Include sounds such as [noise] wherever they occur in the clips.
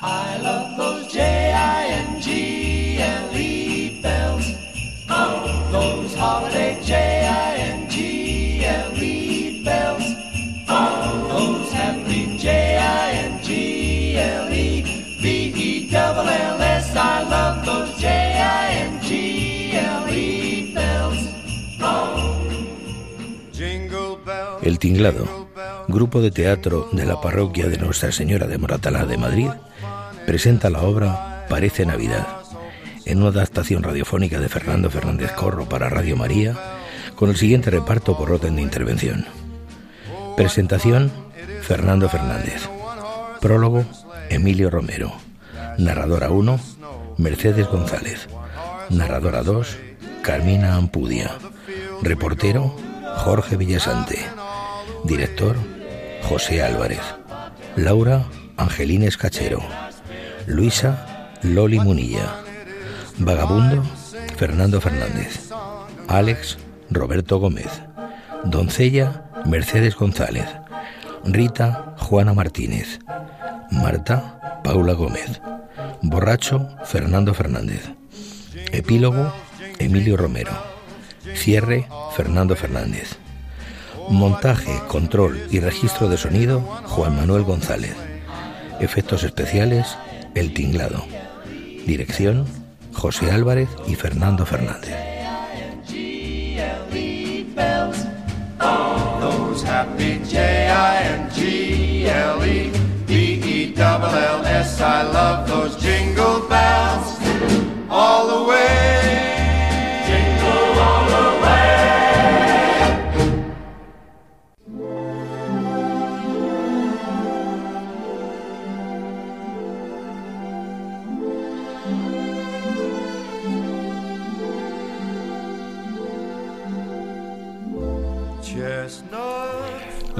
I love those J-I-N-G-L-E bells. Oh, those holiday J-I-N-G-L-E bells. Oh, those happy J-I-N-G-L-E B-E-double-L-S. I love those J-I-N-G-L-E bells. El Tinglado, grupo de teatro de la parroquia de Nuestra Señora de Moratalá de Madrid, presenta la obra Parece Navidad, en una adaptación radiofónica de Fernando Fernández Corro para Radio María, con el siguiente reparto por orden de intervención. Presentación, Fernando Fernández. Prólogo, Emilio Romero. Narradora 1, Mercedes González. Narradora 2, Carmina Ampudia. Reportero, Jorge Villasante. Director, José Álvarez. Laura, Angelina Escachero. Luisa, Loli Munilla. Vagabundo, Fernando Fernández. Alex, Roberto Gómez. Doncella, Mercedes González. Rita, Juana Martínez. Marta, Paula Gómez. Borracho, Fernando Fernández. Epílogo, Emilio Romero. Cierre, Fernando Fernández. Montaje, control y registro de sonido, Juan Manuel González. Efectos especiales, El Tinglado. Dirección, José Álvarez y Fernando Fernández. Happy J-I-N-G-L-E B-E-double-L-S I love those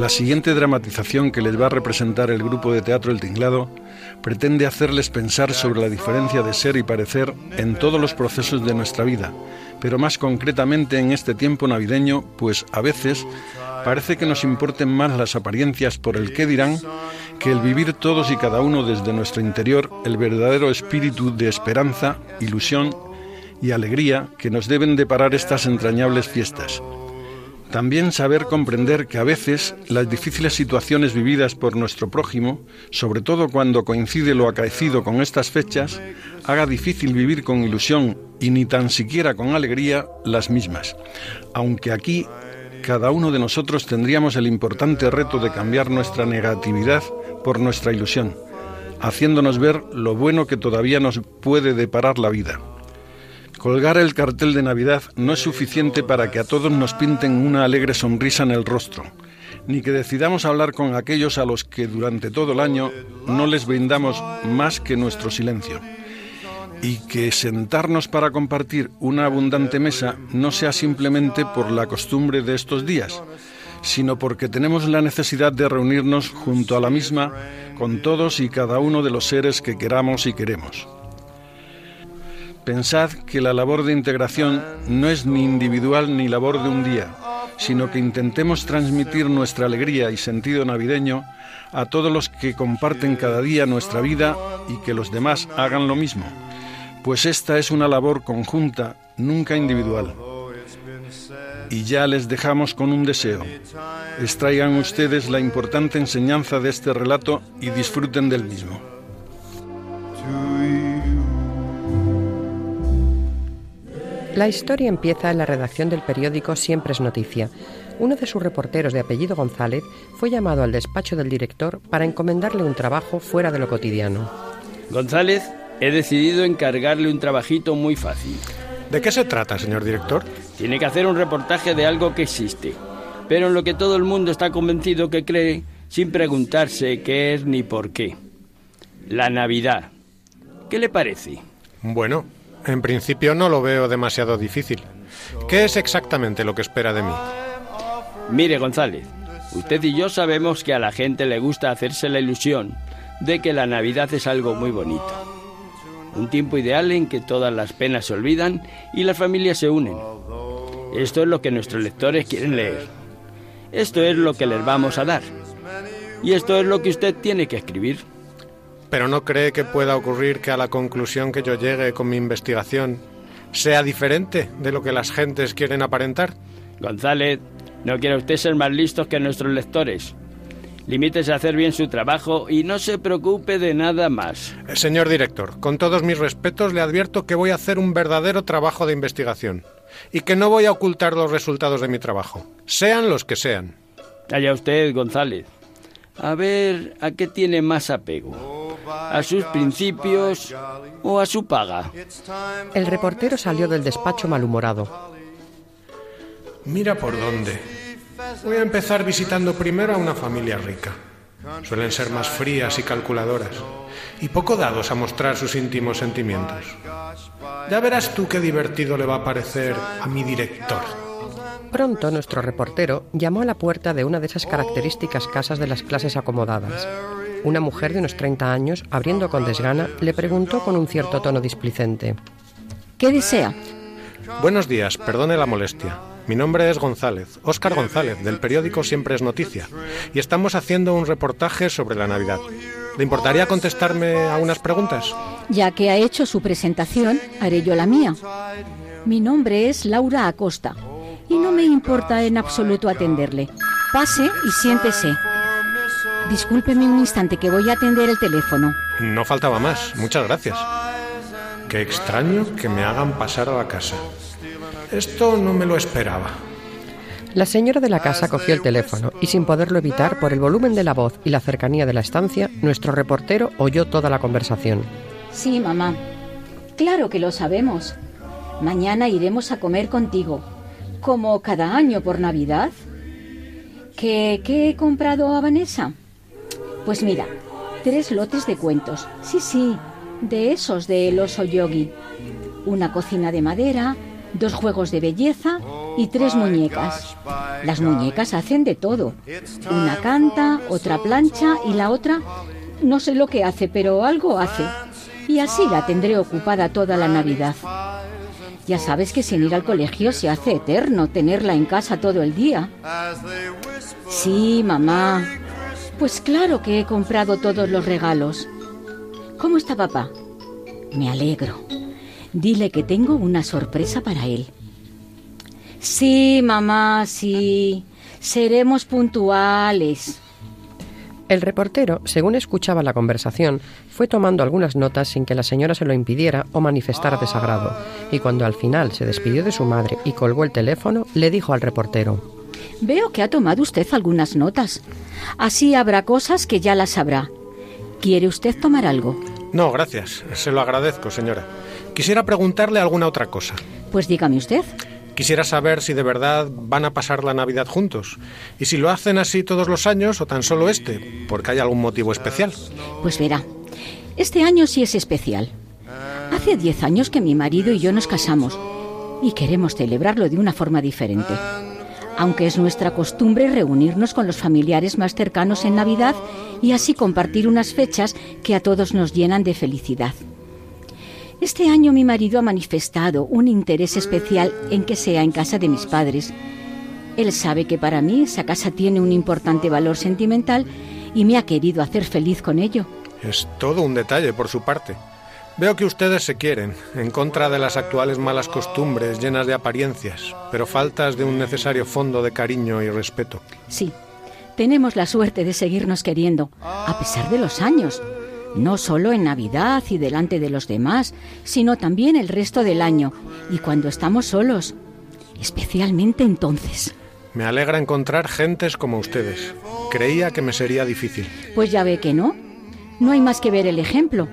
La siguiente dramatización que les va a representar el grupo de teatro El Tinglado pretende hacerles pensar sobre la diferencia de ser y parecer en todos los procesos de nuestra vida, pero más concretamente en este tiempo navideño, pues a veces parece que nos importen más las apariencias por el qué dirán que el vivir todos y cada uno desde nuestro interior el verdadero espíritu de esperanza, ilusión y alegría que nos deben deparar estas entrañables fiestas. También saber comprender que a veces las difíciles situaciones vividas por nuestro prójimo, sobre todo cuando coincide lo acaecido con estas fechas, haga difícil vivir con ilusión y ni tan siquiera con alegría las mismas. Aunque aquí cada uno de nosotros tendríamos el importante reto de cambiar nuestra negatividad por nuestra ilusión, haciéndonos ver lo bueno que todavía nos puede deparar la vida. Colgar el cartel de Navidad no es suficiente para que a todos nos pinten una alegre sonrisa en el rostro, ni que decidamos hablar con aquellos a los que durante todo el año no les brindamos más que nuestro silencio. Y que sentarnos para compartir una abundante mesa no sea simplemente por la costumbre de estos días, sino porque tenemos la necesidad de reunirnos junto a la misma con todos y cada uno de los seres que queramos y queremos. Pensad que la labor de integración no es ni individual ni labor de un día, sino que intentemos transmitir nuestra alegría y sentido navideño a todos los que comparten cada día nuestra vida y que los demás hagan lo mismo, pues esta es una labor conjunta, nunca individual. Y ya les dejamos con un deseo. Extraigan ustedes la importante enseñanza de este relato y disfruten del mismo. La historia empieza en la redacción del periódico Siempre es Noticia. Uno de sus reporteros de apellido González fue llamado al despacho del director para encomendarle un trabajo fuera de lo cotidiano. González, he decidido encargarle un trabajito muy fácil. ¿De qué se trata, señor director? Tiene que hacer un reportaje de algo que existe, pero en lo que todo el mundo está convencido que cree sin preguntarse qué es ni por qué. La Navidad. ¿Qué le parece? Bueno, en principio no lo veo demasiado difícil. ¿Qué es exactamente lo que espera de mí? Mire, González, usted y yo sabemos que a la gente le gusta hacerse la ilusión de que la Navidad es algo muy bonito. Un tiempo ideal en que todas las penas se olvidan y las familias se unen. Esto es lo que nuestros lectores quieren leer. Esto es lo que les vamos a dar. Y esto es lo que usted tiene que escribir. Pero ¿no cree que pueda ocurrir que a la conclusión que yo llegue con mi investigación sea diferente de lo que las gentes quieren aparentar? González, no quiere usted ser más listos que nuestros lectores. Limítese a hacer bien su trabajo y no se preocupe de nada más. Eh, señor director, con todos mis respetos le advierto que voy a hacer un verdadero trabajo de investigación y que no voy a ocultar los resultados de mi trabajo, sean los que sean. Allá usted, González. A ver, ¿a qué tiene más apego? ¿A sus principios o a su paga? El reportero salió del despacho malhumorado. Mira por dónde. Voy a empezar visitando primero a una familia rica. Suelen ser más frías y calculadoras, y poco dados a mostrar sus íntimos sentimientos. Ya verás tú qué divertido le va a parecer a mi director. Pronto nuestro reportero llamó a la puerta de una de esas características casas de las clases acomodadas. Una mujer de unos 30 años, abriendo con desgana, le preguntó con un cierto tono displicente. ¿Qué desea? Buenos días, perdone la molestia. Mi nombre es González, Óscar González, del periódico Siempre es Noticia, y estamos haciendo un reportaje sobre la Navidad. ¿Le importaría contestarme a unas preguntas? Ya que ha hecho su presentación, haré yo la mía. Mi nombre es Laura Acosta y no me importa en absoluto atenderle. Pase y siéntese. Discúlpeme un instante que voy a atender el teléfono. No faltaba más. Muchas gracias. Qué extraño que me hagan pasar a la casa. Esto no me lo esperaba. La señora de la casa cogió el teléfono y sin poderlo evitar por el volumen de la voz y la cercanía de la estancia, nuestro reportero oyó toda la conversación. Sí, mamá. Claro que lo sabemos. Mañana iremos a comer contigo, como cada año por Navidad. ¿Qué, he comprado a Vanessa? Pues mira, tres lotes de cuentos. Sí, sí, de esos del oso yogi. Una cocina de madera, dos juegos de belleza y tres muñecas. Las muñecas hacen de todo. Una canta, otra plancha y la otra no sé lo que hace, pero algo hace. Y así la tendré ocupada toda la Navidad. Ya sabes que sin ir al colegio se hace eterno tenerla en casa todo el día. Sí, mamá. Pues claro que he comprado todos los regalos. ¿Cómo está papá? Me alegro. Dile que tengo una sorpresa para él. Sí, mamá, sí. Seremos puntuales. El reportero, según escuchaba la conversación, fue tomando algunas notas sin que la señora se lo impidiera o manifestara desagrado, y cuando al final se despidió de su madre y colgó el teléfono, le dijo al reportero Veo que ha tomado usted algunas notas. Así habrá cosas que ya las sabrá. ¿Quiere usted tomar algo? No, gracias. Se lo agradezco, señora. Quisiera preguntarle alguna otra cosa. Pues dígame usted. Quisiera saber si de verdad van a pasar la Navidad juntos. Y si lo hacen así todos los años o tan solo este, porque hay algún motivo especial. Pues verá, este año sí es especial. Hace diez años que mi marido y yo nos casamos y queremos celebrarlo de una forma diferente. Aunque es nuestra costumbre reunirnos con los familiares más cercanos en Navidad y así compartir unas fechas que a todos nos llenan de felicidad. Este año mi marido ha manifestado un interés especial en que sea en casa de mis padres. Él sabe que para mí esa casa tiene un importante valor sentimental y me ha querido hacer feliz con ello. Es todo un detalle por su parte. Veo que ustedes se quieren, en contra de las actuales malas costumbres llenas de apariencias, pero faltas de un necesario fondo de cariño y respeto. Sí, tenemos la suerte de seguirnos queriendo, a pesar de los años, no solo en Navidad y delante de los demás, sino también el resto del año y cuando estamos solos, especialmente entonces. Me alegra encontrar gentes como ustedes. Creía que me sería difícil. Pues ya ve que no. No hay más que ver el ejemplo.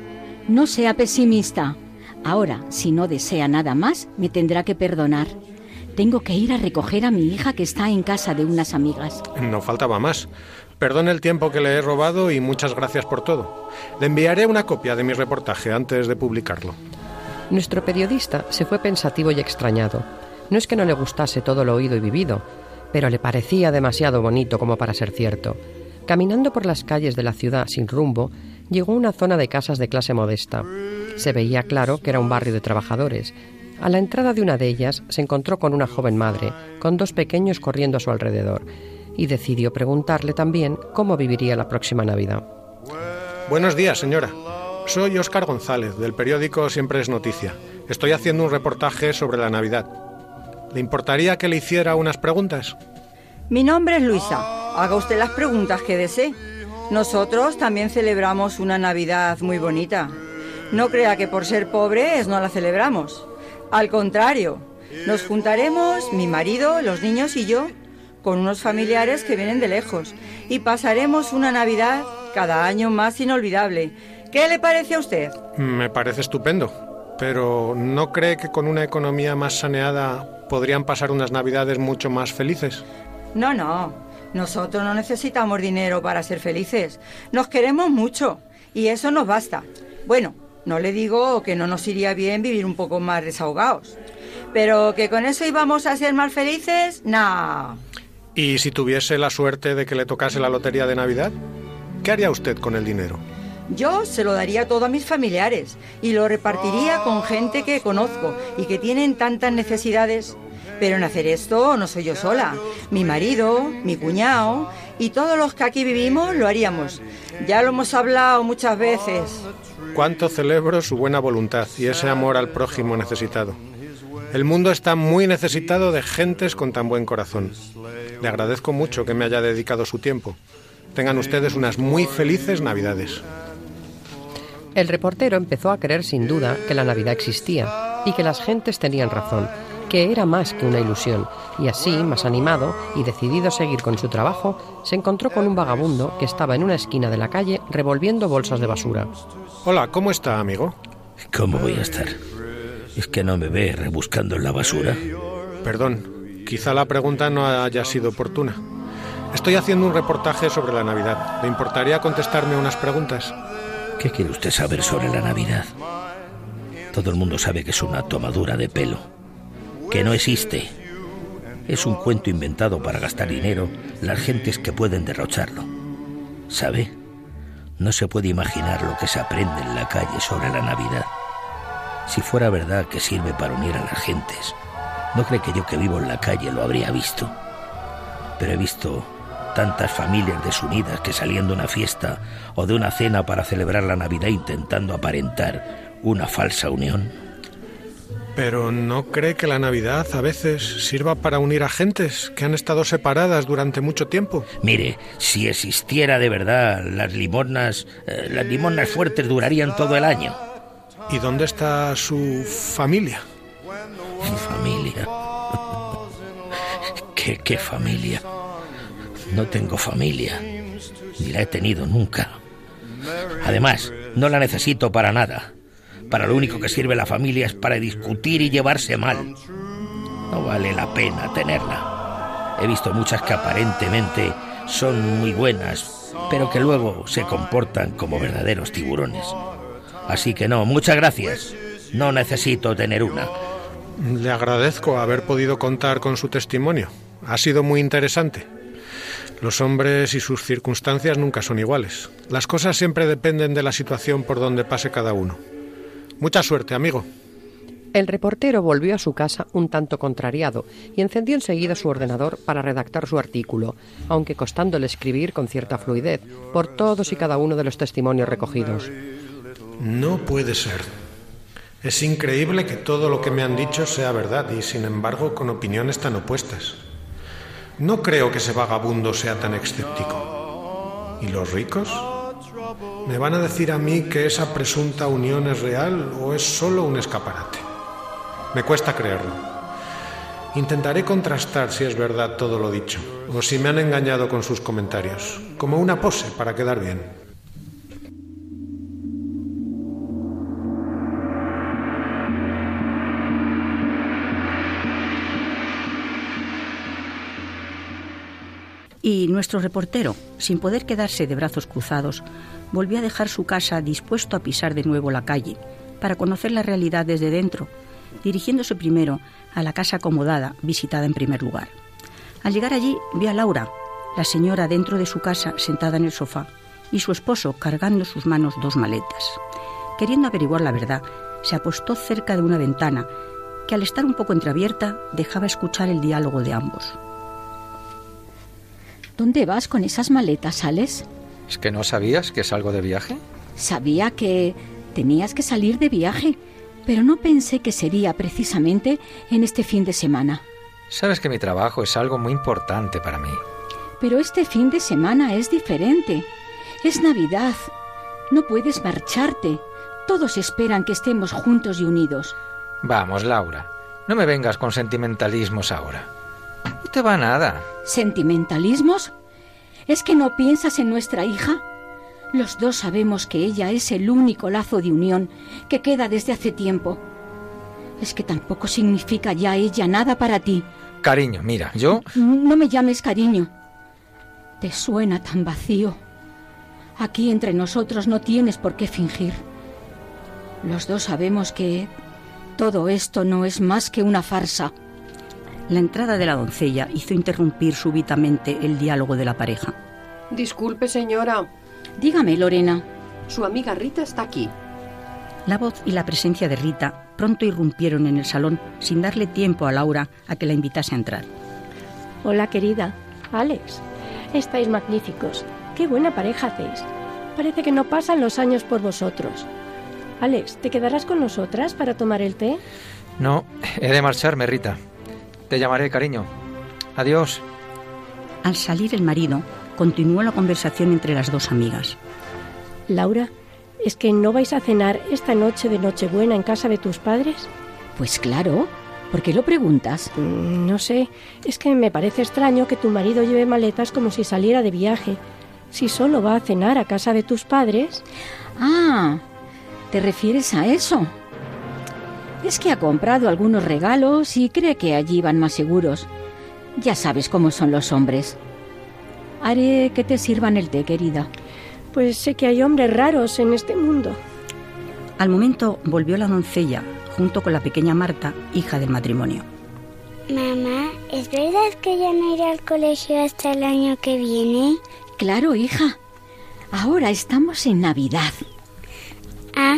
No sea pesimista. Ahora, si no desea nada más, me tendrá que perdonar. Tengo que ir a recoger a mi hija que está en casa de unas amigas. No faltaba más. Perdone el tiempo que le he robado y muchas gracias por todo. Le enviaré una copia de mi reportaje antes de publicarlo. Nuestro periodista se fue pensativo y extrañado. No es que no le gustase todo lo oído y vivido, pero le parecía demasiado bonito como para ser cierto. Caminando por las calles de la ciudad sin rumbo, llegó a una zona de casas de clase modesta. Se veía claro que era un barrio de trabajadores. A la entrada de una de ellas se encontró con una joven madre, con dos pequeños corriendo a su alrededor y decidió preguntarle también cómo viviría la próxima Navidad. Buenos días, señora. Soy Óscar González, del periódico Siempre es Noticia. Estoy haciendo un reportaje sobre la Navidad. ¿Le importaría que le hiciera unas preguntas? Mi nombre es Luisa. Haga usted las preguntas que desee. Nosotros también celebramos una Navidad muy bonita. No crea que por ser pobres no la celebramos. Al contrario, nos juntaremos, mi marido, los niños y yo, con unos familiares que vienen de lejos y pasaremos una Navidad cada año más inolvidable. ¿Qué le parece a usted? Me parece estupendo, pero ¿no cree que con una economía más saneada podrían pasar unas Navidades mucho más felices? No, no. Nosotros no necesitamos dinero para ser felices. Nos queremos mucho y eso nos basta. Bueno, no le digo que no nos iría bien vivir un poco más desahogados. Pero que con eso íbamos a ser más felices, no. ¿Y si tuviese la suerte de que le tocase la lotería de Navidad? ¿Qué haría usted con el dinero? Yo se lo daría todo a mis familiares y lo repartiría con gente que conozco y que tienen tantas necesidades. Pero en hacer esto no soy yo sola. Mi marido, mi cuñado y todos los que aquí vivimos lo haríamos. Ya lo hemos hablado muchas veces. Cuánto celebro su buena voluntad y ese amor al prójimo necesitado. El mundo está muy necesitado de gentes con tan buen corazón. Le agradezco mucho que me haya dedicado su tiempo. Tengan ustedes unas muy felices Navidades. El reportero empezó a creer sin duda que la Navidad existía y que las gentes tenían razón, que era más que una ilusión, y así, más animado y decidido a seguir con su trabajo, se encontró con un vagabundo que estaba en una esquina de la calle revolviendo bolsas de basura. Hola, ¿cómo está, amigo? ¿Cómo voy a estar? ¿Es que no me ve rebuscando en la basura? Perdón, quizá la pregunta no haya sido oportuna. Estoy haciendo un reportaje sobre la Navidad. ¿Le importaría contestarme unas preguntas? ¿Qué quiere usted saber sobre la Navidad? Todo el mundo sabe que es una tomadura de pelo, que no existe. Es un cuento inventado para gastar dinero las gentes que pueden derrocharlo. ¿Sabe? No se puede imaginar lo que se aprende en la calle sobre la Navidad. Si fuera verdad que sirve para unir a las gentes, no cree que yo que vivo en la calle lo habría visto. Pero he visto tantas familias desunidas que saliendo de una fiesta o de una cena para celebrar la Navidad intentando aparentar una falsa unión. Pero ¿no cree que la Navidad a veces sirva para unir a gentes que han estado separadas durante mucho tiempo? Mire, si existiera de verdad, las limosnas, eh, las limosnas fuertes durarían todo el año. ¿Y dónde está su familia? Mi familia. [laughs] ¿Qué, ¿Qué familia? No tengo familia, ni la he tenido nunca. Además, no la necesito para nada. Para lo único que sirve la familia es para discutir y llevarse mal. No vale la pena tenerla. He visto muchas que aparentemente son muy buenas, pero que luego se comportan como verdaderos tiburones. Así que no, muchas gracias. No necesito tener una. Le agradezco haber podido contar con su testimonio. Ha sido muy interesante. Los hombres y sus circunstancias nunca son iguales. Las cosas siempre dependen de la situación por donde pase cada uno. Mucha suerte, amigo. El reportero volvió a su casa un tanto contrariado y encendió enseguida su ordenador para redactar su artículo, aunque costándole escribir con cierta fluidez por todos y cada uno de los testimonios recogidos. No puede ser. Es increíble que todo lo que me han dicho sea verdad y, sin embargo, con opiniones tan opuestas. No creo que ese vagabundo sea tan escéptico. ¿Y los ricos? ¿Me van a decir a mí que esa presunta unión es real o es solo un escaparate? Me cuesta creerlo. Intentaré contrastar si es verdad todo lo dicho o si me han engañado con sus comentarios, como una pose para quedar bien. Y nuestro reportero, sin poder quedarse de brazos cruzados, volvió a dejar su casa dispuesto a pisar de nuevo la calle, para conocer la realidad desde dentro, dirigiéndose primero a la casa acomodada, visitada en primer lugar. Al llegar allí, vio a Laura, la señora dentro de su casa sentada en el sofá, y su esposo cargando en sus manos dos maletas. Queriendo averiguar la verdad, se apostó cerca de una ventana que al estar un poco entreabierta dejaba escuchar el diálogo de ambos. ¿Dónde vas con esas maletas, Alex? ¿Es que no sabías que salgo de viaje? Sabía que Tenías que salir de viaje, pero no pensé que sería precisamente en este fin de semana. Sabes que mi trabajo es algo muy importante para mí. Pero este fin de semana es diferente. Es Navidad. No puedes marcharte. Todos esperan que estemos juntos y unidos. Vamos, Laura. No me vengas con sentimentalismos ahora. No te va nada. ¿Sentimentalismos? ¿Es que no piensas en nuestra hija? Los dos sabemos que ella es el único lazo de unión que queda desde hace tiempo. Es que tampoco significa ya ella nada para ti. Cariño, mira, yo... No me llames cariño. Te suena tan vacío. Aquí entre nosotros no tienes por qué fingir. Los dos sabemos que todo esto no es más que una farsa. La entrada de la doncella hizo interrumpir súbitamente el diálogo de la pareja. Disculpe, señora. Dígame, Lorena. Su amiga Rita está aquí. La voz y la presencia de Rita pronto irrumpieron en el salón sin darle tiempo a Laura a que la invitase a entrar. Hola, querida. Alex. Estáis magníficos. Qué buena pareja hacéis. Parece que no pasan los años por vosotros. Alex, ¿te quedarás con nosotras para tomar el té? No, he de marcharme, Rita. Te llamaré, cariño. Adiós. Al salir el marido, continuó la conversación entre las dos amigas. Laura, ¿es que no vais a cenar esta noche de Nochebuena en casa de tus padres? Pues claro. ¿Por qué lo preguntas? Mm, No sé, es que me parece extraño que tu marido lleve maletas como si saliera de viaje. Si solo va a cenar a casa de tus padres. Ah, ¿te refieres a eso? Es que ha comprado algunos regalos y cree que allí van más seguros. Ya sabes cómo son los hombres. Haré que te sirvan el té, querida. Pues sé que hay hombres raros en este mundo. Al momento volvió la doncella, junto con la pequeña Marta, hija del matrimonio. Mamá, ¿es verdad que ya no iré al colegio hasta el año que viene? Claro, hija. Ahora estamos en Navidad. Ah,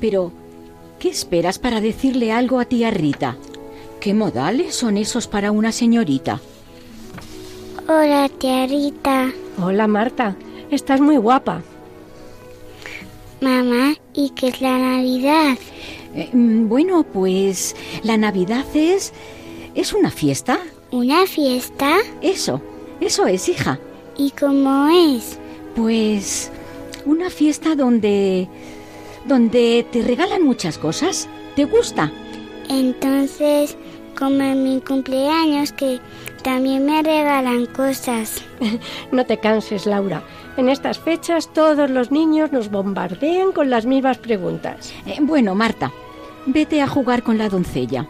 Pero, ¿qué esperas para decirle algo a tía Rita? ¿Qué modales son esos para una señorita? hola tía Rita. Hola, Marta. Estás muy guapa. Mamá, ¿y qué es la Navidad? Eh, mm, bueno, pues la Navidad es... es una fiesta. ¿Una fiesta? Eso, eso es, hija. ¿Y cómo es? Pues una fiesta donde... donde te regalan muchas cosas. ¿Te gusta? Entonces, como en mi cumpleaños, que también me regalan cosas. [laughs] No te canses, Laura. En estas fechas todos los niños nos bombardean con las mismas preguntas. Eh, bueno, Marta, vete a jugar con la doncella.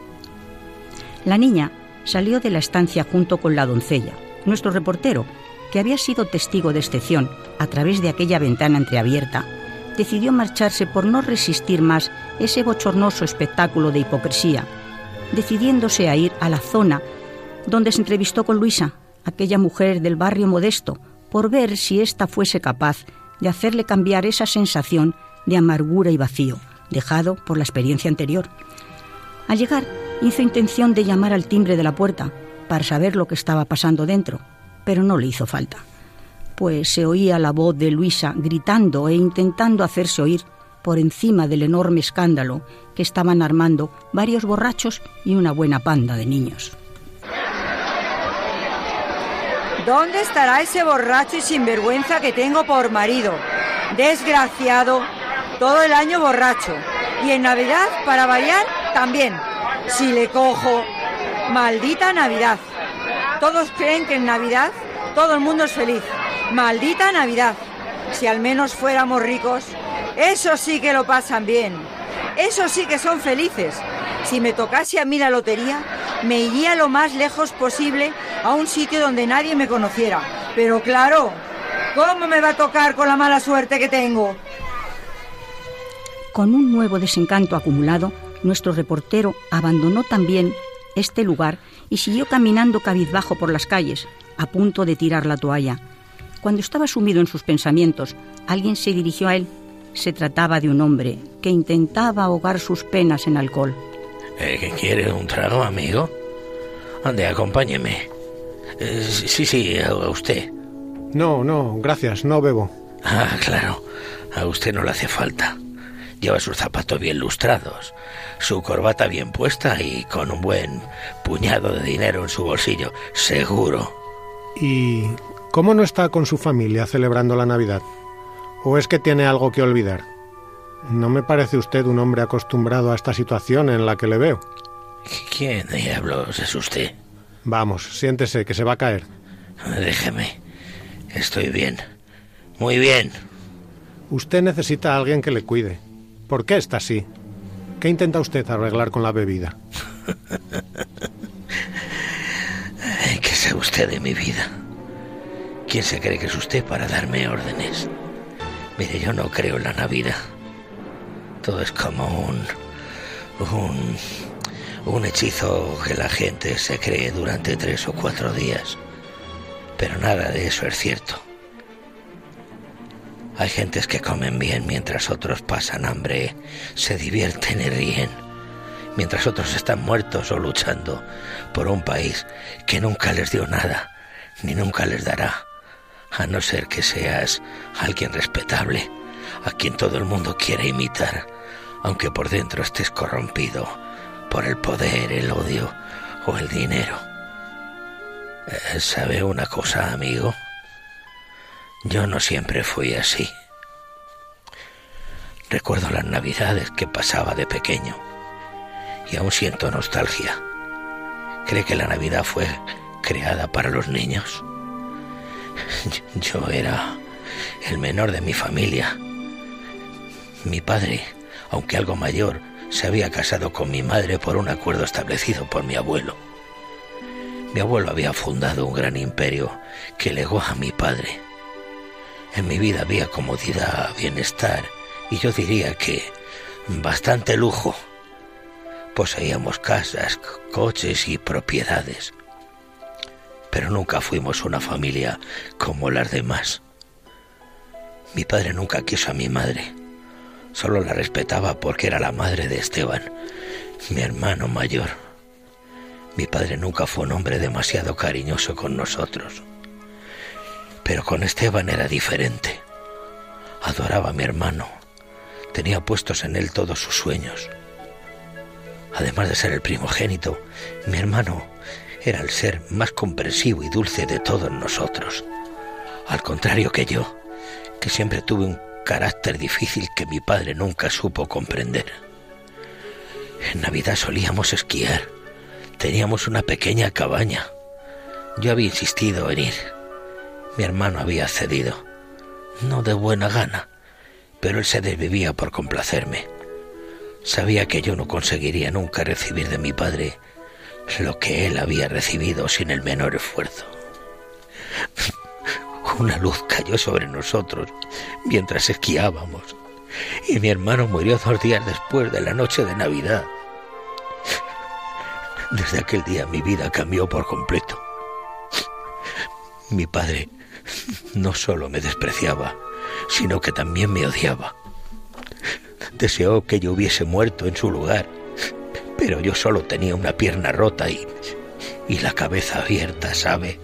La niña salió de la estancia junto con la doncella. Nuestro reportero, que había sido testigo de excepción a través de aquella ventana entreabierta, decidió marcharse por no resistir más ese bochornoso espectáculo de hipocresía, decidiéndose a ir a la zona donde se entrevistó con Luisa, aquella mujer del barrio modesto, por ver si ésta fuese capaz de hacerle cambiar esa sensación de amargura y vacío, dejado por la experiencia anterior. Al llegar, hizo intención de llamar al timbre de la puerta para saber lo que estaba pasando dentro, pero no le hizo falta, pues se oía la voz de Luisa gritando e intentando hacerse oír por encima del enorme escándalo que estaban armando varios borrachos y una buena panda de niños. ¿Dónde estará ese borracho y sinvergüenza que tengo por marido? Desgraciado, todo el año borracho. Y en Navidad, para variar, también. Si le cojo, maldita Navidad. Todos creen que en Navidad todo el mundo es feliz. Maldita Navidad. Si al menos fuéramos ricos, eso sí que lo pasan bien. Eso sí que son felices. Si me tocase a mí la lotería, me iría lo más lejos posible a un sitio donde nadie me conociera. Pero claro, ¿cómo me va a tocar con la mala suerte que tengo? Con un nuevo desencanto acumulado, nuestro reportero abandonó también este lugar y siguió caminando cabizbajo por las calles, a punto de tirar la toalla. Cuando estaba sumido en sus pensamientos, alguien se dirigió a él. Se trataba de un hombre que intentaba ahogar sus penas en alcohol. Eh, ¿qué ¿Quiere un trago, amigo? Ande, acompáñeme. Eh, sí, sí, a a usted. No, no, gracias, no bebo. Ah, claro. A usted no le hace falta. Lleva sus zapatos bien lustrados, su corbata bien puesta y con un buen puñado de dinero en su bolsillo, seguro. ¿Y cómo no está con su familia celebrando la Navidad? ¿O es que tiene algo que olvidar? No me parece usted un hombre acostumbrado a esta situación en la que le veo. ¿Quién diablos es usted? Vamos, siéntese, que se va a caer. Déjeme. Estoy bien. Muy bien. Usted necesita a alguien que le cuide. ¿Por qué está así? ¿Qué intenta usted arreglar con la bebida? [laughs] ¿Qué sabe usted de mi vida? ¿Quién se cree que es usted para darme órdenes? Mire, yo no creo en la Navidad. Todo es como un. un. un hechizo que la gente se cree durante tres o cuatro días. Pero nada de eso es cierto. Hay gentes que comen bien mientras otros pasan hambre, se divierten y ríen, mientras otros están muertos o luchando por un país que nunca les dio nada, ni nunca les dará, a no ser que seas alguien respetable, a quien todo el mundo quiere imitar, aunque por dentro estés corrompido por el poder, el odio o el dinero. Eh, ¿Sabe una cosa, amigo? Yo no siempre fui así. Recuerdo las navidades que pasaba de pequeño y aún siento nostalgia. ¿Cree que la Navidad fue creada para los niños? [laughs] Yo era el menor de mi familia. Mi padre, aunque algo mayor, se había casado con mi madre por un acuerdo establecido por mi abuelo. Mi abuelo había fundado un gran imperio que legó a mi padre. En mi vida había comodidad, bienestar y yo diría que bastante lujo. Poseíamos casas, coches y propiedades. Pero nunca fuimos una familia como las demás. Mi padre nunca quiso a mi madre. Solo la respetaba porque era la madre de Esteban, mi hermano mayor. Mi padre nunca fue un hombre demasiado cariñoso con nosotros. Pero con Esteban era diferente. Adoraba a mi hermano. Tenía puestos en él todos sus sueños. Además de ser el primogénito, mi hermano era el ser más comprensivo y dulce de todos nosotros. Al contrario que yo, que siempre tuve un carácter difícil que mi padre nunca supo comprender. En Navidad solíamos esquiar. Teníamos una pequeña cabaña. Yo había insistido en ir. Mi hermano había cedido. No de buena gana, pero él se desvivía por complacerme. Sabía que yo no conseguiría nunca recibir de mi padre lo que él había recibido sin el menor esfuerzo. Una luz cayó sobre nosotros mientras esquiábamos y mi hermano murió dos días después de la noche de Navidad. Desde aquel día mi vida cambió por completo. Mi padre no solo me despreciaba, sino que también me odiaba. Deseó que yo hubiese muerto en su lugar, pero yo solo tenía una pierna rota y, y la cabeza abierta, ¿sabe?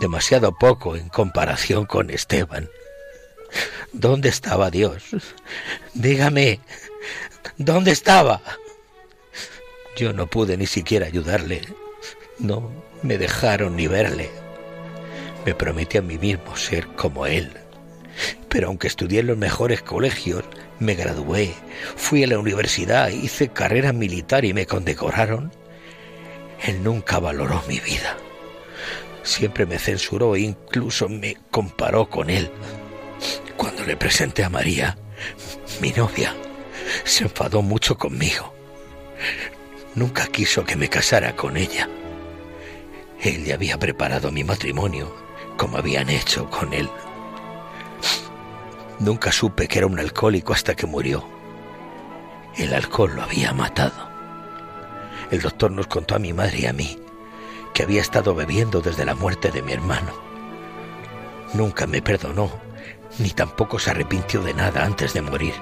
Demasiado poco en comparación con Esteban. ¿Dónde estaba Dios? Dígame, ¿dónde estaba? Yo no pude ni siquiera ayudarle. No me dejaron ni verle. Me prometí a mí mismo ser como él. Pero aunque estudié en los mejores colegios, me gradué, fui a la universidad, hice carrera militar y me condecoraron, él nunca valoró mi vida. Siempre me censuró e incluso me comparó con él. Cuando le presenté a María, mi novia, se enfadó mucho conmigo. Nunca quiso que me casara con ella. Él ya había preparado mi matrimonio, como habían hecho con él. Nunca supe que era un alcohólico hasta que murió. El alcohol lo había matado. El doctor nos contó a mi madre y a mí que había estado bebiendo desde la muerte de mi hermano. Nunca me perdonó, ni tampoco se arrepintió de nada antes de morir.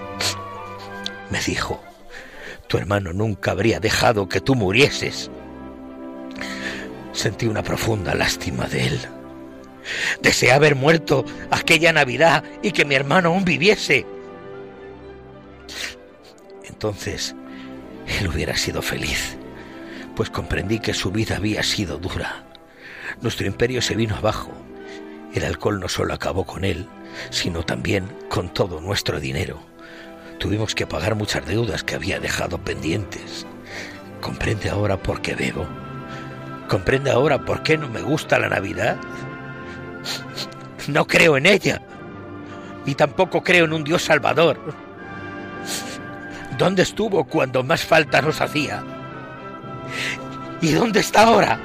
Me dijo, tu hermano nunca habría dejado que tú murieses. Sentí una profunda lástima de él. Deseé haber muerto aquella Navidad y que mi hermano aún viviese. Entonces, él hubiera sido feliz, pues comprendí que su vida había sido dura. Nuestro imperio se vino abajo. El alcohol no solo acabó con él, sino también con todo nuestro dinero. Tuvimos que pagar muchas deudas que había dejado pendientes. ¿Comprende ahora por qué bebo? ¿Comprende ahora por qué no me gusta la Navidad? No creo en ella. Y tampoco creo en un Dios salvador. ¿Dónde estuvo cuando más falta nos hacía? ¿Y dónde está ahora?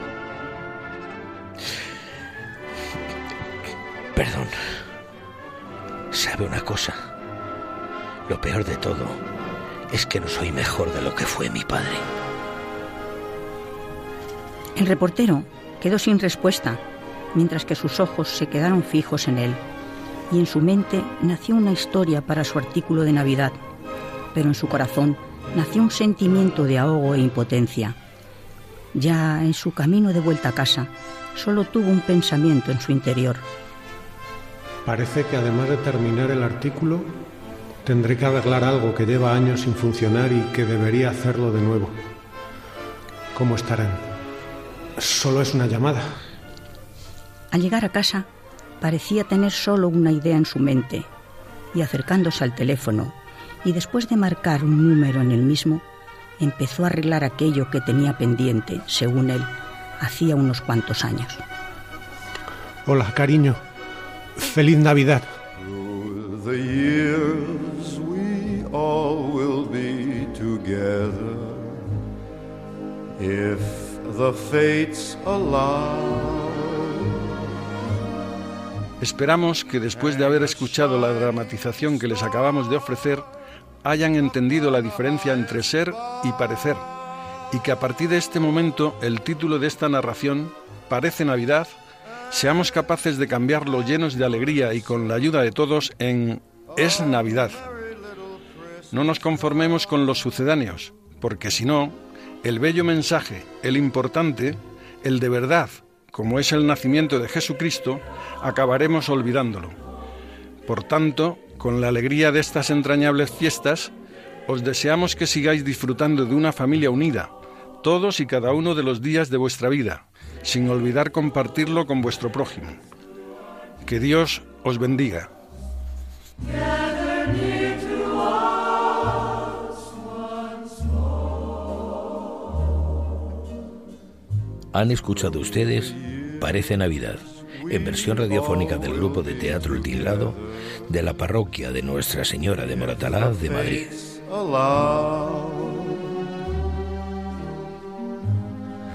Perdón. ¿Sabe una cosa? Lo peor de todo es que no soy mejor de lo que fue mi padre. El reportero quedó sin respuesta, mientras que sus ojos se quedaron fijos en él, y en su mente nació una historia para su artículo de Navidad, pero en su corazón nació un sentimiento de ahogo e impotencia. Ya en su camino de vuelta a casa, solo tuvo un pensamiento en su interior. Parece que además de terminar el artículo, tendré que arreglar algo que lleva años sin funcionar y que debería hacerlo de nuevo. ¿Cómo estarán? Solo es una llamada. Al llegar a casa, parecía tener solo una idea en su mente, y acercándose al teléfono, y después de marcar un número en el mismo, empezó a arreglar aquello que tenía pendiente, según él, hacía unos cuantos años. Hola, cariño. Feliz Navidad. the years we all will be together if the fates allow. Esperamos que después de haber escuchado la dramatización que les acabamos de ofrecer, hayan entendido la diferencia entre ser y parecer, y que a partir de este momento el título de esta narración, Parece Navidad, seamos capaces de cambiarlo llenos de alegría y con la ayuda de todos en Es Navidad. No nos conformemos con los sucedáneos, porque si no, el bello mensaje, el importante, el de verdad, como es el nacimiento de Jesucristo, acabaremos olvidándolo. Por tanto, con la alegría de estas entrañables fiestas, os deseamos que sigáis disfrutando de una familia unida, todos y cada uno de los días de vuestra vida, sin olvidar compartirlo con vuestro prójimo. Que Dios os bendiga. Han escuchado ustedes Parece Navidad, en versión radiofónica del grupo de teatro El de la parroquia de Nuestra Señora de Moratalá de Madrid.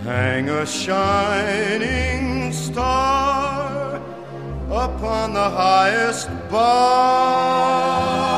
Hang a shining star upon the highest bar